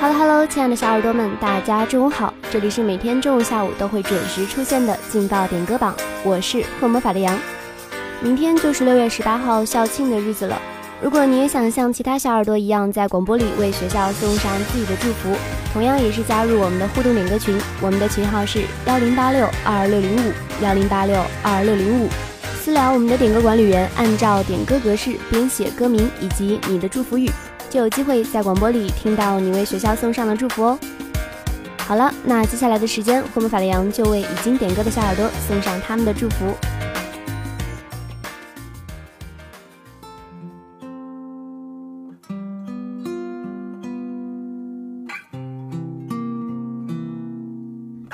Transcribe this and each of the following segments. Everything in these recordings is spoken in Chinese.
Hello Hello，亲爱的小耳朵们，大家中午好！这里是每天中午下午都会准时出现的劲爆点歌榜，我是会魔法的羊。明天就是六月十八号校庆的日子了。如果你也想像其他小耳朵一样，在广播里为学校送上自己的祝福，同样也是加入我们的互动点歌群。我们的群号是幺零八六二二六零五幺零八六二二六零五。私聊我们的点歌管理员，按照点歌格式编写歌名以及你的祝福语。就有机会在广播里听到你为学校送上的祝福哦。好了，那接下来的时间，霍姆法雷扬就为已经点歌的小耳朵送上他们的祝福。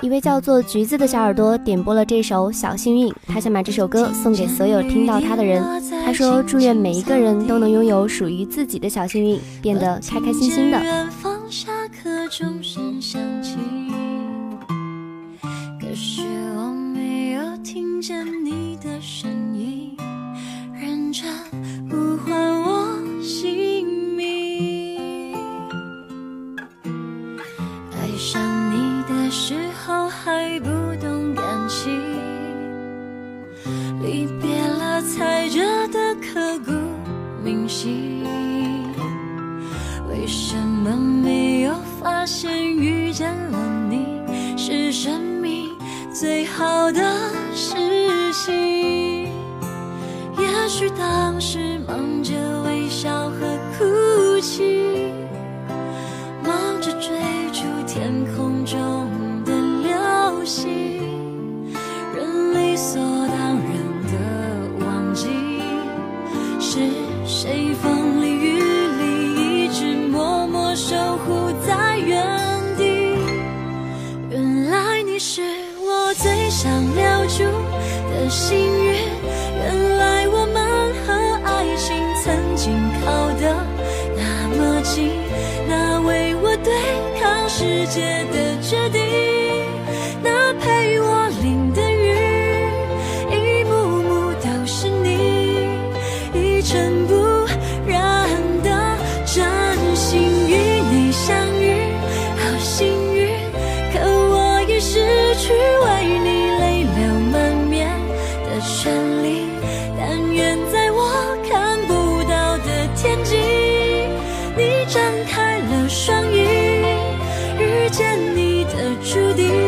一位叫做橘子的小耳朵点播了这首《小幸运》，他想把这首歌送给所有听到他的人。他说：“祝愿每一个人都能拥有属于自己的小幸运，变得开开心心的。”离别了才觉得刻骨铭心为什么没有发现遇见了你？是生命最好的事情也许当时忙着微笑和哭泣。注定。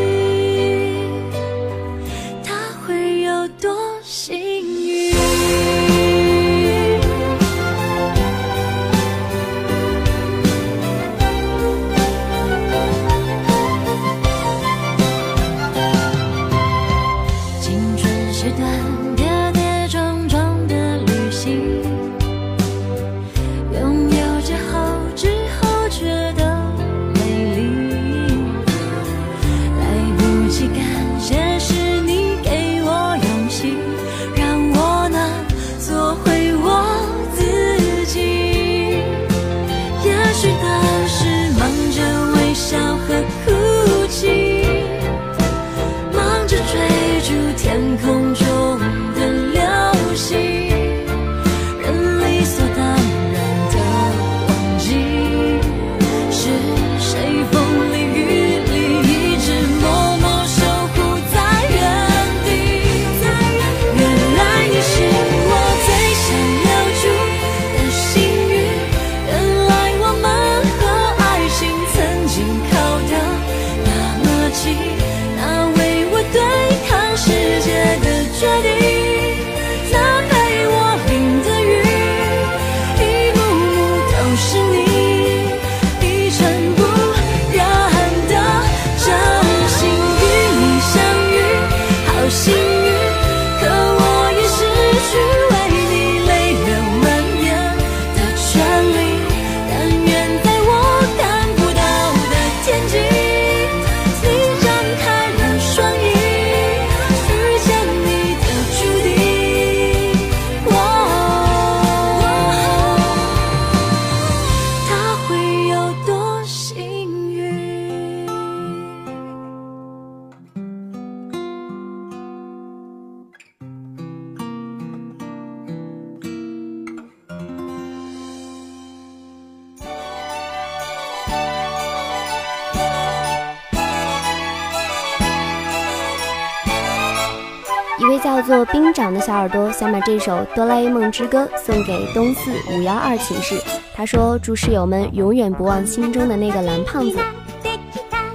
小耳朵想把这首《哆啦 A 梦之歌》送给东四五幺二寝室，他说：“祝室友们永远不忘心中的那个蓝胖子。”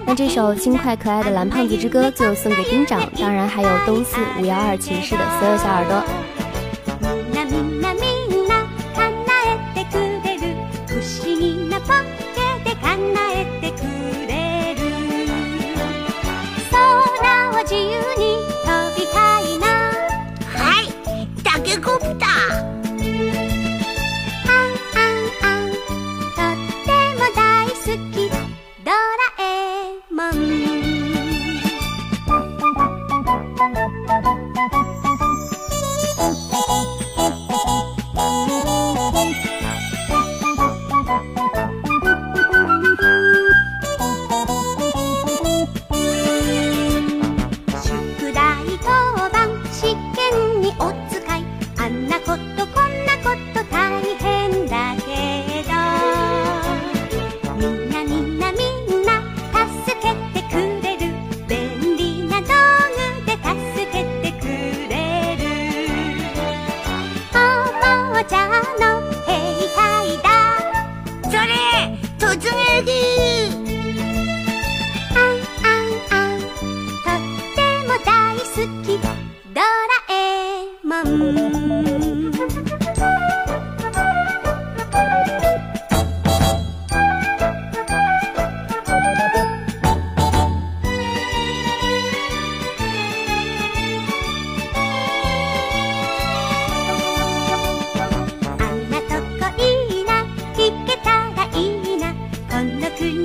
那这首轻快可爱的蓝胖子之歌就送给厅长，当然还有东四五幺二寝室的所有小耳朵。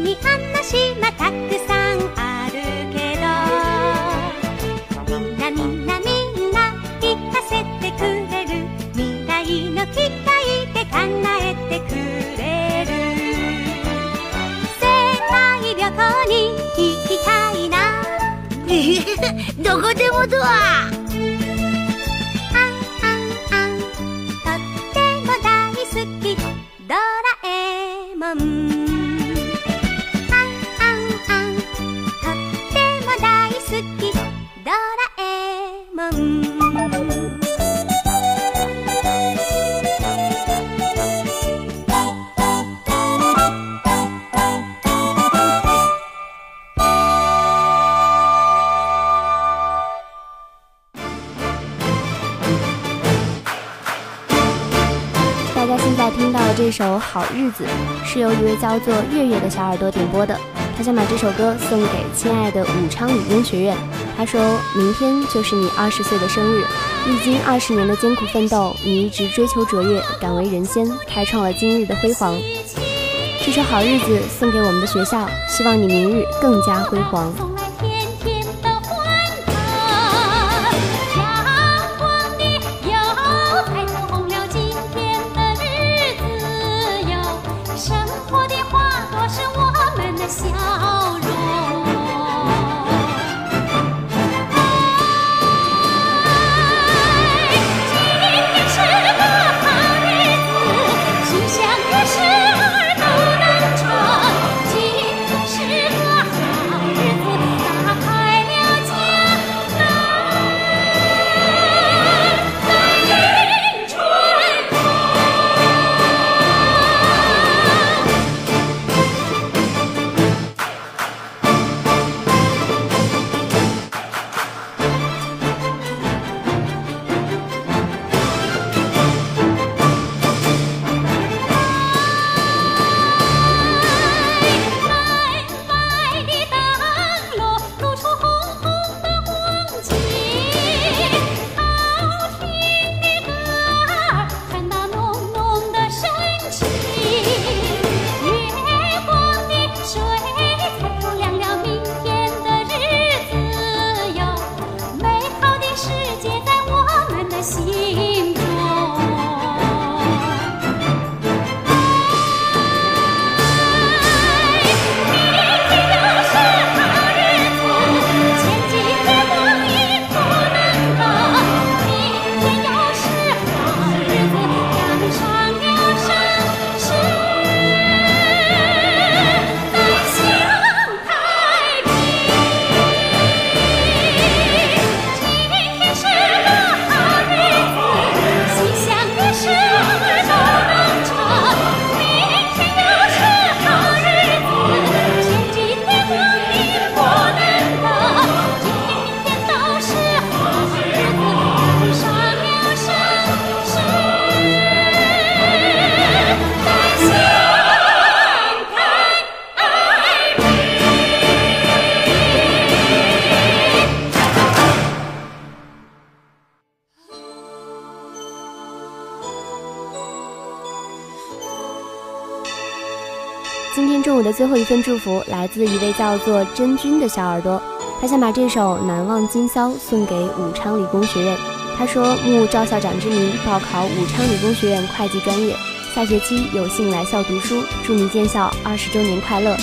に話はたくさんあるけど」「みんなみんなみんな聞かせてくれる」「未来の機会で考えてくれる」「世界旅行に行きたいな」どこでもドア「ドラえもん」到这首好日子是由一位叫做月月的小耳朵点播的，他想把这首歌送给亲爱的武昌理工学院。他说明天就是你二十岁的生日，历经二十年的艰苦奋斗，你一直追求卓越，敢为人先，开创了今日的辉煌。这首好日子送给我们的学校，希望你明日更加辉煌。最后一份祝福来自一位叫做真君的小耳朵，他想把这首《难忘今宵》送给武昌理工学院。他说：“慕赵校长之名，报考武昌理工学院会计专业，下学期有幸来校读书，祝你建校二十周年快乐。”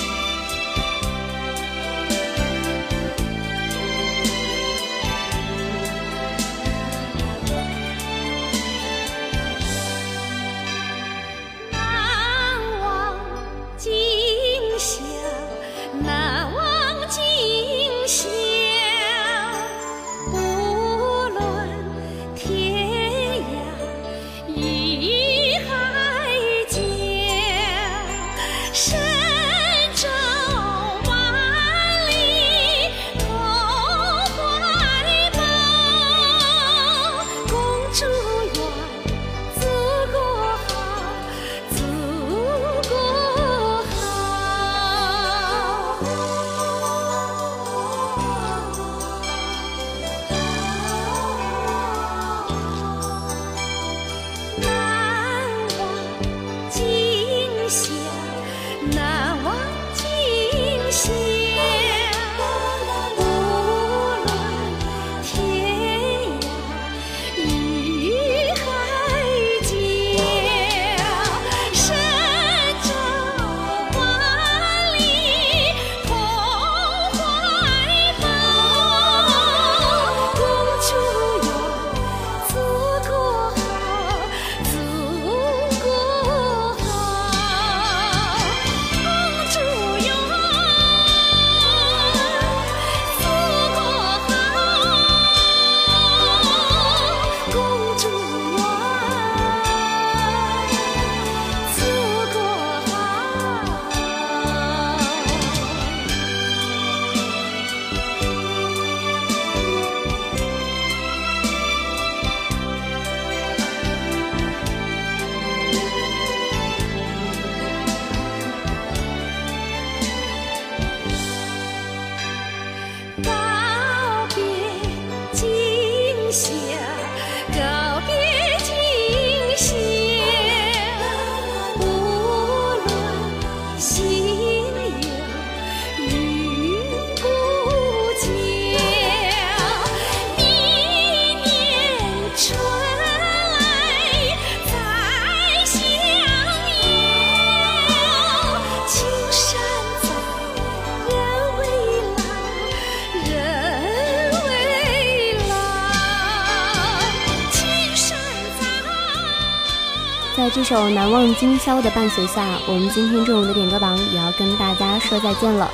在这首《难忘今宵》的伴随下，我们今天中午的点歌榜也要跟大家说再见了。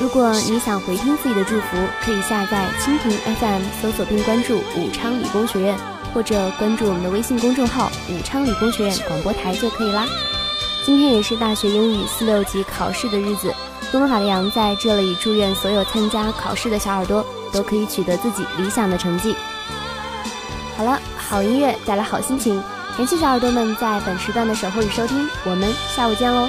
如果你想回听自己的祝福，可以下载蜻蜓 FM，搜索并关注武昌理工学院，或者关注我们的微信公众号“武昌理工学院广播台”就可以啦。今天也是大学英语四六级考试的日子，东方法的羊在这里祝愿所有参加考试的小耳朵都可以取得自己理想的成绩。好了，好音乐带来好心情。感谢小耳朵们在本时段的守候与收听，我们下午见喽。